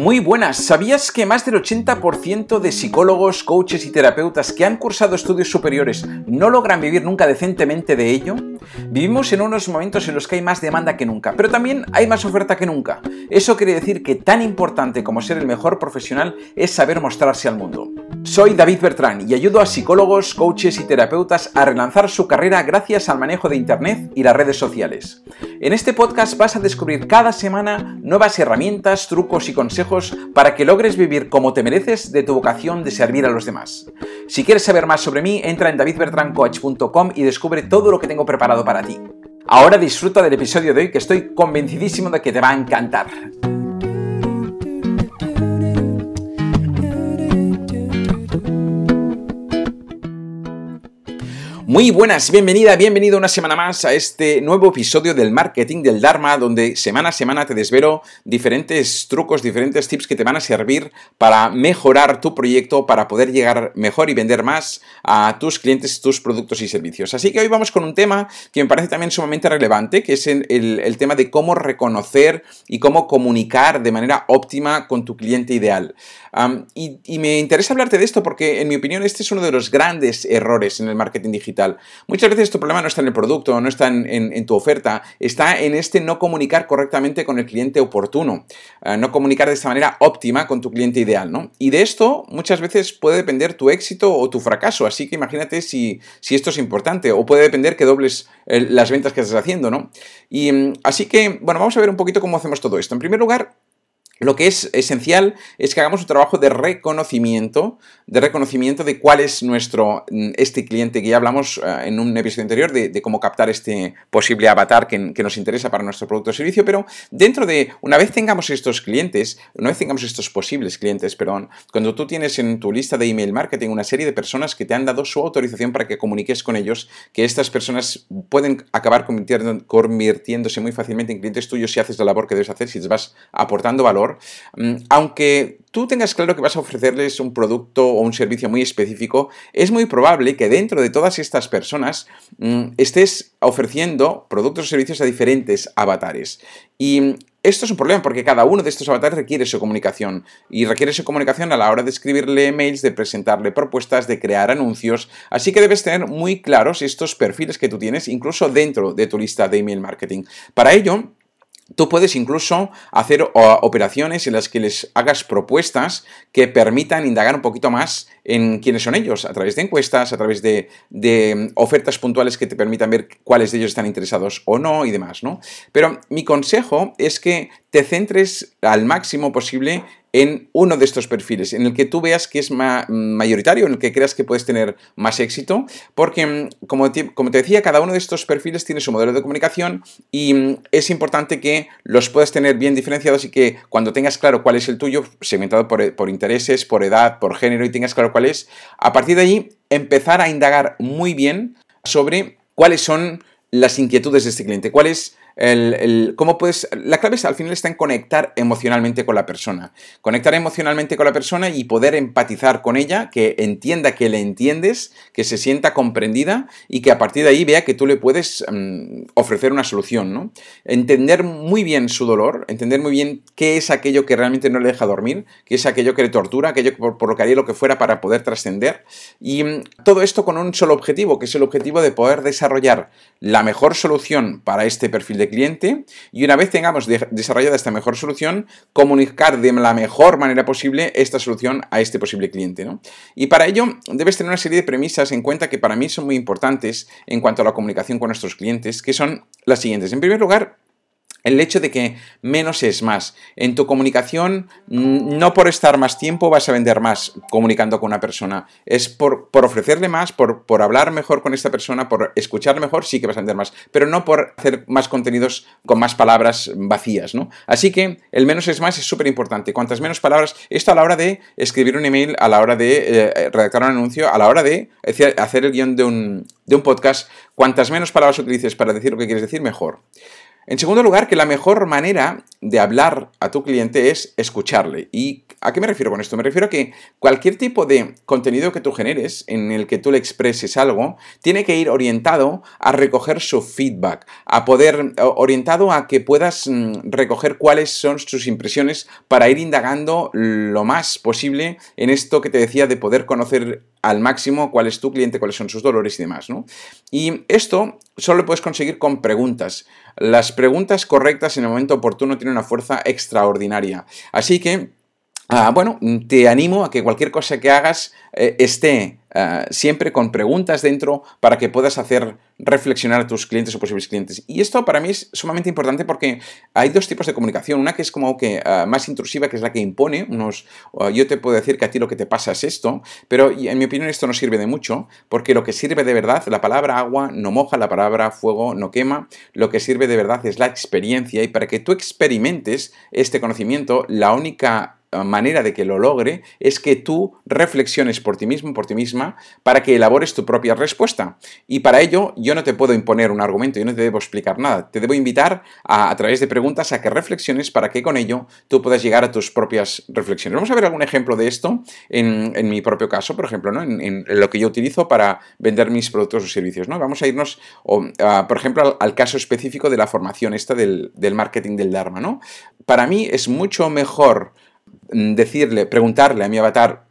Muy buenas, ¿sabías que más del 80% de psicólogos, coaches y terapeutas que han cursado estudios superiores no logran vivir nunca decentemente de ello? Vivimos en unos momentos en los que hay más demanda que nunca, pero también hay más oferta que nunca. Eso quiere decir que tan importante como ser el mejor profesional es saber mostrarse al mundo. Soy David Bertrán y ayudo a psicólogos, coaches y terapeutas a relanzar su carrera gracias al manejo de Internet y las redes sociales. En este podcast vas a descubrir cada semana nuevas herramientas, trucos y consejos para que logres vivir como te mereces de tu vocación de servir a los demás. Si quieres saber más sobre mí, entra en davidbertrancoach.com y descubre todo lo que tengo preparado para ti. Ahora disfruta del episodio de hoy que estoy convencidísimo de que te va a encantar. Muy buenas, bienvenida, bienvenido una semana más a este nuevo episodio del Marketing del Dharma, donde semana a semana te desvelo diferentes trucos, diferentes tips que te van a servir para mejorar tu proyecto, para poder llegar mejor y vender más a tus clientes, tus productos y servicios. Así que hoy vamos con un tema que me parece también sumamente relevante, que es el, tema de cómo reconocer y cómo comunicar de manera óptima con tu cliente ideal. y me interesa hablarte de esto porque, en mi opinión, este es uno de los grandes errores en el marketing digital Muchas veces tu problema no está en el producto, no está en, tu oferta, está en este no comunicar correctamente con el cliente oportuno, eh, no comunicar de esta manera óptima con tu cliente ideal, ¿no? Y de esto muchas veces puede depender tu éxito o tu fracaso, así que imagínate si, esto es importante, o puede depender que dobles eh, las ventas que estás haciendo, ¿no? Y mm, así que, bueno, vamos a ver un poquito cómo hacemos todo esto. En primer lugar, lo que es esencial es que hagamos un trabajo de reconocimiento, de reconocimiento de cuál es nuestro, mm, este cliente, que ya hablamos eh, en un episodio anterior de, cómo captar este posible avatar que, nos interesa para nuestro producto o servicio, pero dentro de, una vez tengamos estos clientes, una vez tengamos estos posibles clientes, perdón, cuando tú tienes en tu lista de email marketing una serie de personas que te han dado su autorización para que comuniques con ellos, que estas personas pueden acabar convirtiéndose muy fácilmente en clientes tuyos si haces la labor que debes hacer, si les vas aportando valor, Mm, aunque tú tengas claro que vas a ofrecerles un producto o un servicio muy específico, es muy probable que dentro de todas estas personas mm, estés ofreciendo productos o servicios a diferentes avatares. Y mm, esto es un problema porque cada uno de estos avatares requiere su comunicación y requiere su comunicación a la hora de escribirle emails, de presentarle propuestas, de crear anuncios. Así que debes tener muy claros estos perfiles que tú tienes incluso dentro de tu lista de email marketing. Para ello, Tú puedes incluso hacer operaciones en las que les hagas propuestas que permitan indagar un poquito más en quiénes son ellos, a través de encuestas, a través de, de, ofertas puntuales que te permitan ver cuáles de ellos están interesados o no y demás, ¿no? Pero mi consejo es que te centres al máximo posible en uno de estos perfiles, en el que tú veas que es mayoritario, en el que creas que puedes tener más éxito, porque, mm, como te, decía, cada uno de estos perfiles tiene su modelo de comunicación y mm, es importante que los puedas tener bien diferenciados y que cuando tengas claro cuál es el tuyo, segmentado por, por intereses, por edad, por género y tengas claro cuál es, a partir de allí empezar a indagar muy bien sobre cuáles son las inquietudes de este cliente, cuál es cómo puedes, la clave al final está en conectar emocionalmente con la persona. Conectar emocionalmente con la persona y poder empatizar con ella, que entienda que le entiendes, que se sienta comprendida y que a partir de ahí vea que tú le puedes mm, ofrecer una solución, ¿no? Entender muy bien su dolor, entender muy bien qué es aquello que realmente no le deja dormir, qué es aquello que le tortura, aquello por, por lo que haría lo que fuera para poder trascender. Y mm, todo esto con un solo objetivo, que es el objetivo de poder desarrollar la mejor solución para este perfil de cliente y una vez tengamos desarrollada esta mejor solución, comunicar de la mejor manera posible esta solución a este posible cliente. Y para ello debes tener una serie de premisas en cuenta que para mí son muy importantes en cuanto a la comunicación con nuestros clientes, que son las siguientes. En primer lugar, el hecho de que menos es más. En tu comunicación, no por estar más tiempo vas a vender más comunicando con una persona. Es por, ofrecerle más, por, por, hablar mejor con esta persona, por escucharle mejor, sí que vas a vender más. Pero no por hacer más contenidos con más palabras vacías, ¿no? Así que el menos es más es súper importante. Cuantas menos palabras, esto a la hora de escribir un email, a la hora de eh, redactar un anuncio, a la hora de hacer el guion de un, de un podcast, cuantas menos palabras utilices para decir lo que quieres decir, mejor. En segundo lugar, que la mejor manera de hablar a tu cliente es escucharle. ¿Y a qué me refiero con esto? Me refiero a que cualquier tipo de contenido que tú generes en el que tú le expreses algo, tiene que ir orientado a recoger su feedback, a poder, orientado a que puedas mm, recoger cuáles son sus impresiones para ir indagando lo más posible en esto que te decía de poder conocer al máximo cuál es tu cliente, cuáles son sus dolores y demás, ¿no? Y esto solo lo puedes conseguir con preguntas. Las preguntas correctas en el momento oportuno tienen una fuerza extraordinaria. Así que Ah, bueno, te animo a que cualquier cosa que hagas eh, esté ah, siempre con preguntas dentro para que puedas hacer reflexionar a tus clientes o posibles clientes. Y esto para mí es sumamente importante porque hay dos tipos de comunicación. Una que es como que ah, más intrusiva, que es la que impone. Unos, yo te puedo decir que a ti lo que te pasa es esto, pero en mi opinión esto no sirve de mucho porque lo que sirve de verdad, la palabra agua no moja, la palabra fuego no quema. Lo que sirve de verdad es la experiencia y para que tú experimentes este conocimiento, la única manera de que lo logre es que tú reflexiones por ti mismo, por ti misma, para que elabores tu propia respuesta. Y para ello yo no te puedo imponer un argumento, yo no te debo explicar nada, te debo invitar a, través de preguntas a que reflexiones para que con ello tú puedas llegar a tus propias reflexiones. Vamos a ver algún ejemplo de esto en, mi propio caso, por ejemplo, ¿no? en, lo que yo utilizo para vender mis productos o servicios. ¿no? Vamos a irnos, por ejemplo, al, caso específico de la formación esta del, del marketing del Dharma. ¿no? Para mí es mucho mejor decirle, preguntarle a mi avatar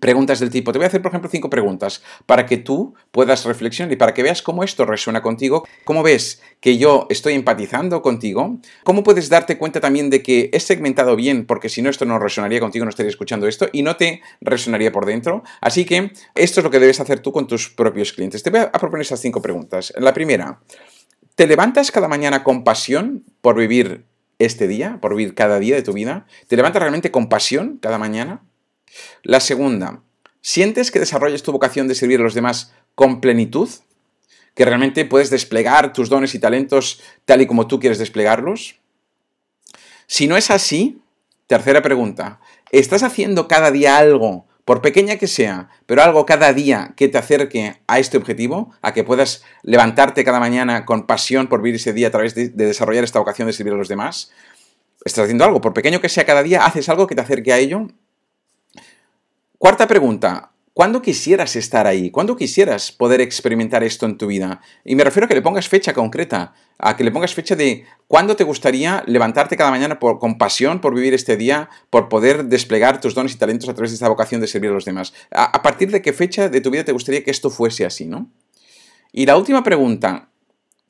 preguntas del tipo, te voy a hacer por ejemplo cinco preguntas para que tú puedas reflexionar y para que veas cómo esto resuena contigo, cómo ves que yo estoy empatizando contigo, cómo puedes darte cuenta también de que he segmentado bien, porque si no esto no resonaría contigo, no estaría escuchando esto y no te resonaría por dentro. Así que esto es lo que debes hacer tú con tus propios clientes. Te voy a proponer estas cinco preguntas. La primera, ¿te levantas cada mañana con pasión por vivir este día, por vivir cada día de tu vida? ¿Te levantas realmente con pasión cada mañana? La segunda, ¿sientes que desarrollas tu vocación de servir a los demás con plenitud? ¿Que realmente puedes desplegar tus dones y talentos tal y como tú quieres desplegarlos? Si no es así, tercera pregunta, ¿estás haciendo cada día algo por pequeña que sea, pero algo cada día que te acerque a este objetivo, a que puedas levantarte cada mañana con pasión por vivir ese día a través de, desarrollar esta vocación de servir a los demás, estás haciendo algo, por pequeño que sea cada día, haces algo que te acerque a ello. Cuarta pregunta, ¿Cuándo quisieras estar ahí? ¿Cuándo quisieras poder experimentar esto en tu vida? Y me refiero a que le pongas fecha concreta, a que le pongas fecha de cuándo te gustaría levantarte cada mañana con pasión por vivir este día, por poder desplegar tus dones y talentos a través de esta vocación de servir a los demás. A, a partir de qué fecha de tu vida te gustaría que esto fuese así, ¿no? Y la última pregunta,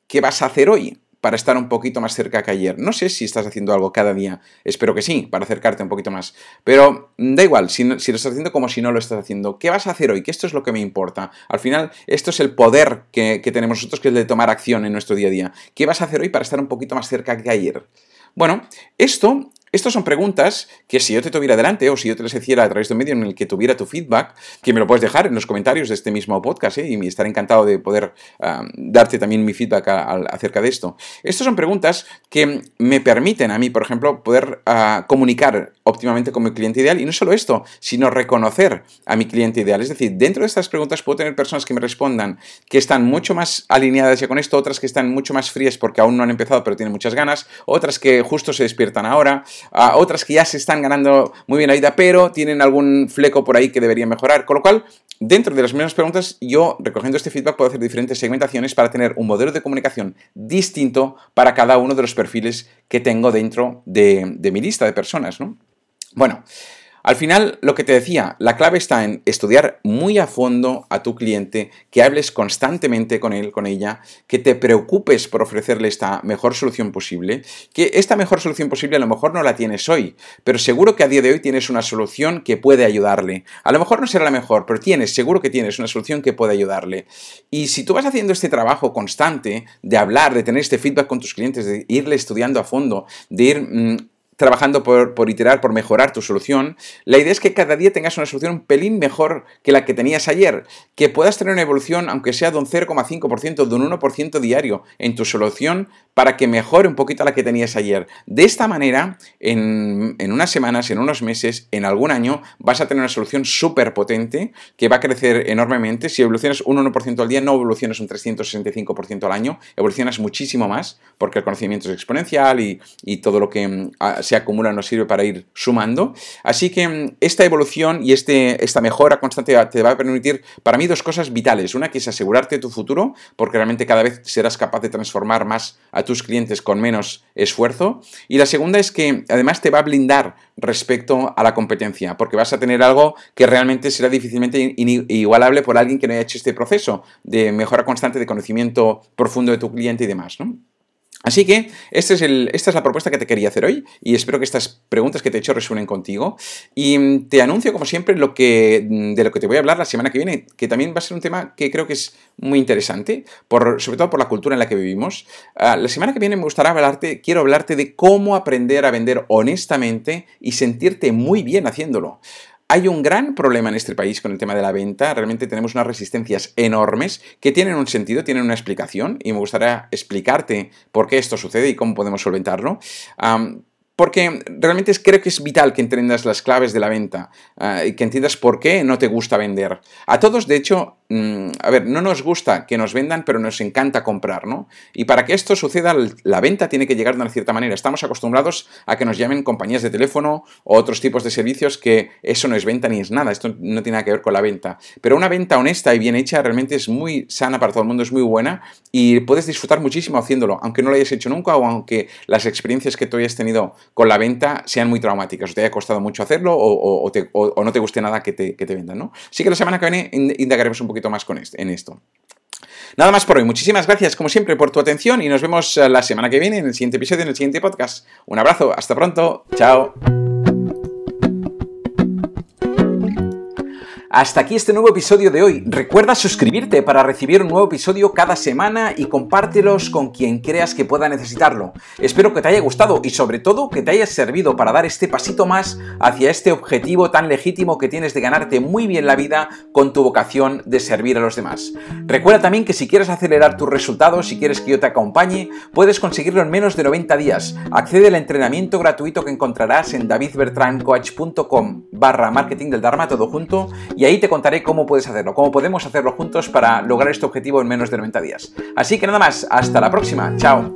¿qué vas a hacer hoy? Para estar un poquito más cerca que ayer. No sé si estás haciendo algo cada día, espero que sí, para acercarte un poquito más. Pero da igual, si, lo estás haciendo como si no lo estás haciendo. ¿Qué vas a hacer hoy? Que esto es lo que me importa. Al final, esto es el poder que, que tenemos nosotros, que es el de tomar acción en nuestro día a día. ¿Qué vas a hacer hoy para estar un poquito más cerca que ayer? Bueno, esto estas son preguntas que si yo te tuviera delante o si yo te las hiciera a través de un medio en el que tuviera tu feedback, que me lo puedes dejar en los comentarios de este mismo podcast ¿eh? y estaré encantado de poder darte también mi feedback acerca de esto. Estas son preguntas que me permiten a mí, por ejemplo, poder ah, comunicar óptimamente con mi cliente ideal y no solo esto, sino reconocer a mi cliente ideal. Es decir, dentro de estas preguntas puedo tener personas que me respondan que están mucho más alineadas ya con esto, otras que están mucho más frías porque aún no han empezado pero tienen muchas ganas, otras que justo se despiertan ahora, a otras que ya se están ganando muy bien la vida, pero tienen algún fleco por ahí que deberían mejorar. Con lo cual, dentro de las mismas preguntas, yo recogiendo este feedback puedo hacer diferentes segmentaciones para tener un modelo de comunicación distinto para cada uno de los perfiles que tengo dentro de, de mi lista de personas, ¿no? Bueno, al final, lo que te decía, la clave está en estudiar muy a fondo a tu cliente, que hables constantemente con él, con ella, que te preocupes por ofrecerle esta mejor solución posible, que esta mejor solución posible a lo mejor no la tienes hoy, pero seguro que a día de hoy tienes una solución que puede ayudarle. A lo mejor no será la mejor, pero tienes, seguro que tienes una solución que puede ayudarle. Y si tú vas haciendo este trabajo constante de hablar, de tener este feedback con tus clientes, de irle estudiando a fondo, de ir... Mm, trabajando por, por, iterar, por mejorar tu solución, la idea es que cada día tengas una solución un pelín mejor que la que tenías ayer, que puedas tener una evolución, aunque sea de un 0,5%, de un 1% diario en tu solución, para que mejore un poquito la que tenías ayer. De esta manera, en, en unas semanas, en unos meses, en algún año, vas a tener una solución súper potente que va a crecer enormemente. Si evolucionas un 1% al día, no evolucionas un 365% al año, evolucionas muchísimo más, porque el conocimiento es exponencial y, y todo lo que mm, se acumula nos sirve para ir sumando. Así que mm, esta evolución y este, esta mejora constante te va a permitir, para mí, dos cosas vitales. Una que es asegurarte tu futuro, porque realmente cada vez serás capaz de transformar más a tus clientes con menos esfuerzo. Y la segunda es que además te va a blindar respecto a la competencia, porque vas a tener algo que realmente será difícilmente igualable por alguien que no haya hecho este proceso de mejora constante de conocimiento profundo de tu cliente y demás, ¿no? Así que este es esta es la propuesta que te quería hacer hoy y espero que estas preguntas que te he hecho resuenen contigo. Y mm, te anuncio, como siempre, lo que, mm, de lo que te voy a hablar la semana que viene, que también va a ser un tema que creo que es muy interesante, por, sobre todo por la cultura en la que vivimos. Ah, la semana que viene me gustaría hablarte, quiero hablarte de cómo aprender a vender honestamente y sentirte muy bien haciéndolo. Hay un gran problema en este país con el tema de la venta. Realmente tenemos unas resistencias enormes que tienen un sentido, tienen una explicación y me gustaría explicarte por qué esto sucede y cómo podemos solventarlo. Porque realmente creo que es vital que entiendas las claves de la venta ah, y que entiendas por qué no te gusta vender. A todos, de hecho, Mm, a ver, no nos gusta que nos vendan, pero nos encanta comprar, ¿no? Y para que esto suceda, la venta tiene que llegar de una cierta manera. Estamos acostumbrados a que nos llamen compañías de teléfono o otros tipos de servicios que eso no es venta ni es nada, esto no tiene nada que ver con la venta. Pero una venta honesta y bien hecha realmente es muy sana para todo el mundo, es muy buena y puedes disfrutar muchísimo haciéndolo, aunque no lo hayas hecho nunca o aunque las experiencias que tú hayas tenido con la venta sean muy traumáticas, o te haya costado mucho hacerlo o, no te guste nada que te, te vendan, ¿no? Así que la semana que viene indagaremos un poquito más con en esto. Nada más por hoy. Muchísimas gracias, como siempre, por tu atención y nos vemos eh, la semana que viene en el siguiente episodio, en el siguiente podcast. Un abrazo, hasta pronto, chao. Hasta aquí este nuevo episodio de hoy. Recuerda suscribirte para recibir un nuevo episodio cada semana y compártelos con quien creas que pueda necesitarlo. Espero que te haya gustado y sobre todo que te haya servido para dar este pasito más hacia este objetivo tan legítimo que tienes de ganarte muy bien la vida con tu vocación de servir a los demás. Recuerda también que si quieres acelerar tus resultados, si quieres que yo te acompañe, puedes conseguirlo en menos de 90 días. Accede al entrenamiento gratuito que encontrarás en davidbertrandcoach.com barra marketing del Dharma todo junto y y ahí te contaré cómo puedes hacerlo, cómo podemos hacerlo juntos para lograr este objetivo en menos de 90 días. Así que nada más, hasta la próxima, chao.